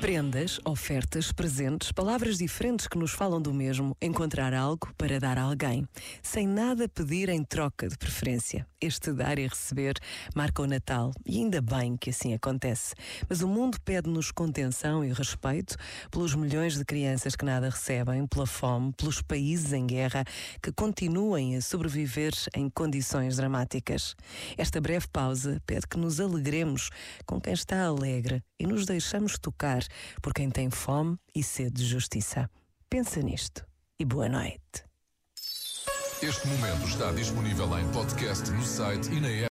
Prendas, ofertas, presentes, palavras diferentes que nos falam do mesmo, encontrar algo para dar a alguém, sem nada pedir em troca de preferência. Este dar e receber marca o Natal e ainda bem que assim acontece. Mas o mundo pede-nos contenção e respeito pelos milhões de crianças que nada recebem, pela fome, pelos países em guerra que continuem a sobreviver em condições dramáticas. Esta breve pausa pede que nos alegremos com quem está alegre e nos deixamos tocar por quem tem fome e sede de justiça. Pensa nisto e boa noite. Este momento está disponível em podcast no site e na app.